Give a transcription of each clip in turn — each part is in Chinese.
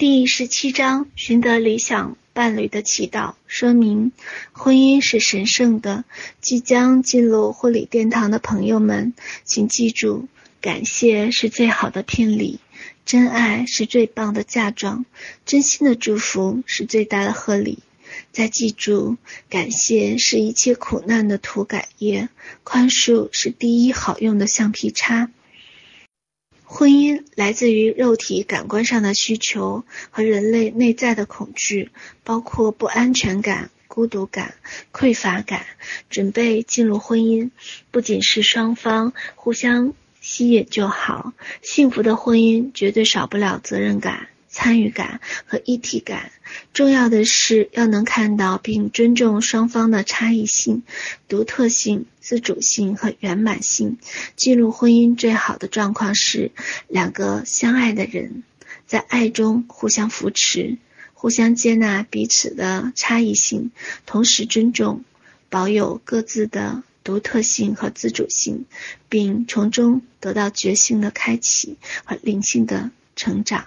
第十七章：寻得理想伴侣的祈祷。说明：婚姻是神圣的。即将进入婚礼殿堂的朋友们，请记住：感谢是最好的聘礼，真爱是最棒的嫁妆，真心的祝福是最大的贺礼。再记住，感谢是一切苦难的涂改液，宽恕是第一好用的橡皮擦。婚姻来自于肉体感官上的需求和人类内在的恐惧，包括不安全感、孤独感、匮乏感。准备进入婚姻，不仅是双方互相吸引就好，幸福的婚姻绝对少不了责任感。参与感和一体感，重要的是要能看到并尊重双方的差异性、独特性、自主性和圆满性。进入婚姻最好的状况是两个相爱的人在爱中互相扶持，互相接纳彼此的差异性，同时尊重、保有各自的独特性和自主性，并从中得到觉性的开启和灵性的成长。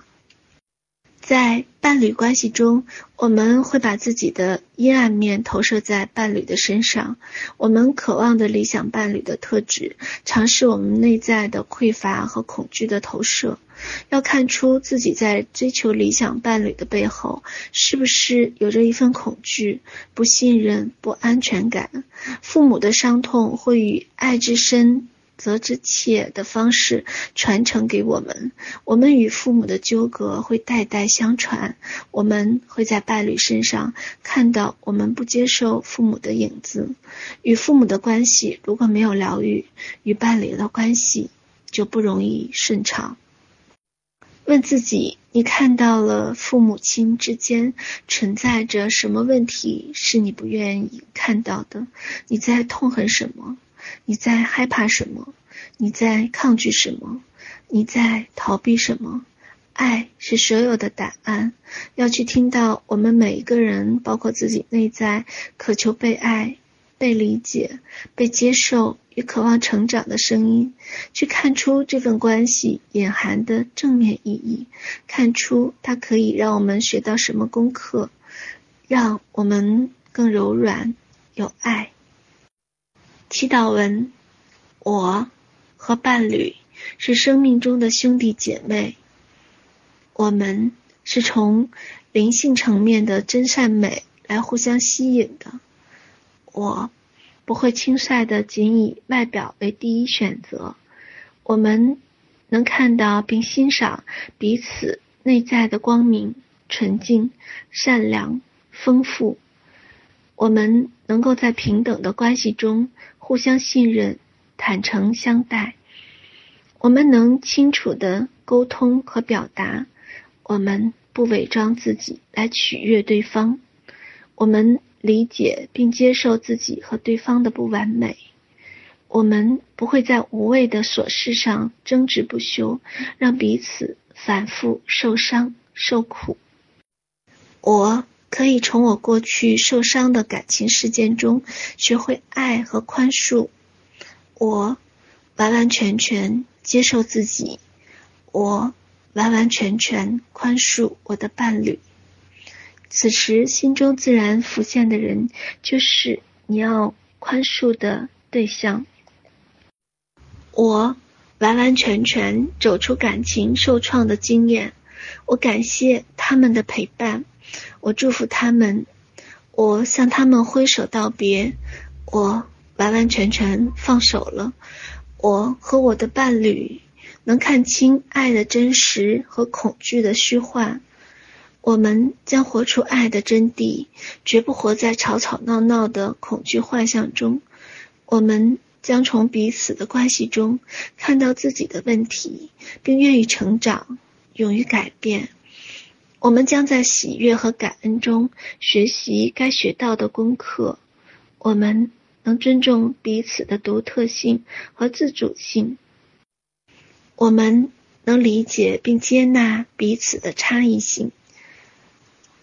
在伴侣关系中，我们会把自己的阴暗面投射在伴侣的身上。我们渴望的理想伴侣的特质，常是我们内在的匮乏和恐惧的投射。要看出自己在追求理想伴侣的背后，是不是有着一份恐惧、不信任、不安全感。父母的伤痛会与爱之深。责之切的方式传承给我们，我们与父母的纠葛会代代相传。我们会在伴侣身上看到我们不接受父母的影子。与父母的关系如果没有疗愈，与伴侣的关系就不容易顺畅。问自己：你看到了父母亲之间存在着什么问题是你不愿意看到的？你在痛恨什么？你在害怕什么？你在抗拒什么？你在逃避什么？爱是所有的答案。要去听到我们每一个人，包括自己内在渴求被爱、被理解、被接受与渴望成长的声音，去看出这份关系隐含的正面意义，看出它可以让我们学到什么功课，让我们更柔软、有爱。祈祷文：我和伴侣是生命中的兄弟姐妹，我们是从灵性层面的真善美来互相吸引的。我不会轻率的仅以外表为第一选择，我们能看到并欣赏彼此内在的光明、纯净、善良、丰富。我们能够在平等的关系中互相信任、坦诚相待。我们能清楚地沟通和表达。我们不伪装自己来取悦对方。我们理解并接受自己和对方的不完美。我们不会在无谓的琐事上争执不休，让彼此反复受伤受苦。我。可以从我过去受伤的感情事件中学会爱和宽恕。我完完全全接受自己，我完完全全宽恕我的伴侣。此时心中自然浮现的人就是你要宽恕的对象。我完完全全走出感情受创的经验，我感谢他们的陪伴。我祝福他们，我向他们挥手道别，我完完全全放手了。我和我的伴侣能看清爱的真实和恐惧的虚幻，我们将活出爱的真谛，绝不活在吵吵闹闹的恐惧幻象中。我们将从彼此的关系中看到自己的问题，并愿意成长，勇于改变。我们将在喜悦和感恩中学习该学到的功课。我们能尊重彼此的独特性和自主性。我们能理解并接纳彼此的差异性。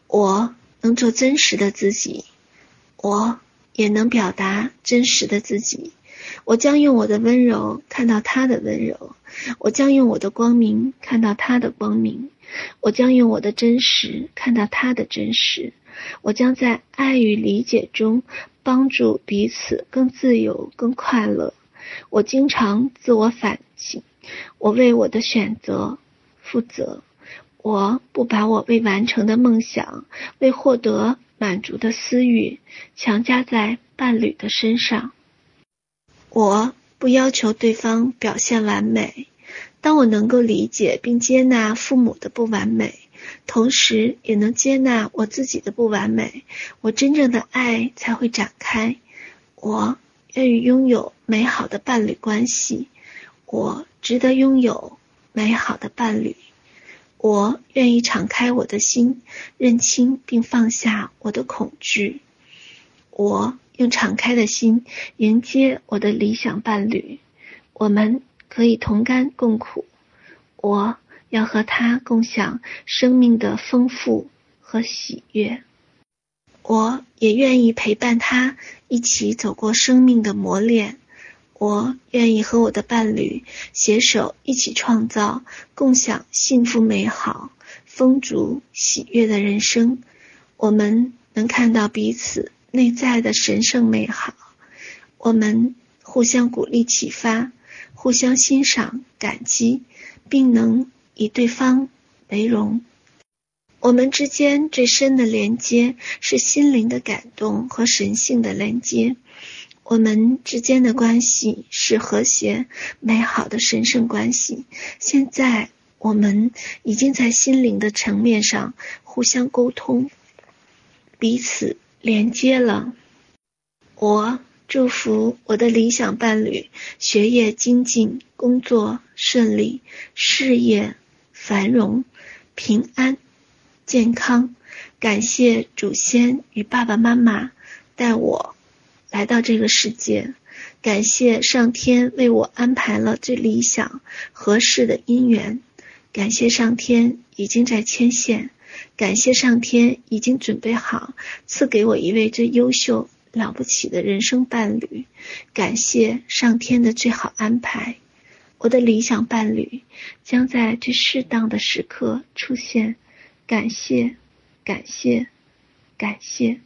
我能做真实的自己，我也能表达真实的自己。我将用我的温柔看到他的温柔，我将用我的光明看到他的光明，我将用我的真实看到他的真实。我将在爱与理解中帮助彼此更自由、更快乐。我经常自我反省，我为我的选择负责。我不把我未完成的梦想、未获得满足的私欲强加在伴侣的身上。我不要求对方表现完美。当我能够理解并接纳父母的不完美，同时也能接纳我自己的不完美，我真正的爱才会展开。我愿意拥有美好的伴侣关系，我值得拥有美好的伴侣。我愿意敞开我的心，认清并放下我的恐惧。我用敞开的心迎接我的理想伴侣，我们可以同甘共苦。我要和他共享生命的丰富和喜悦。我也愿意陪伴他一起走过生命的磨练。我愿意和我的伴侣携手一起创造、共享幸福美好、丰足喜悦的人生。我们能看到彼此内在的神圣美好，我们互相鼓励启发，互相欣赏感激，并能以对方为荣。我们之间最深的连接是心灵的感动和神性的连接。我们之间的关系是和谐、美好的神圣关系。现在，我们已经在心灵的层面上互相沟通，彼此连接了。我祝福我的理想伴侣学业精进，工作顺利，事业繁荣，平安健康。感谢祖先与爸爸妈妈带我来到这个世界，感谢上天为我安排了最理想、合适的姻缘，感谢上天已经在牵线，感谢上天已经准备好赐给我一位最优秀、了不起的人生伴侣，感谢上天的最好安排，我的理想伴侣将在这适当的时刻出现，感谢，感谢，感谢。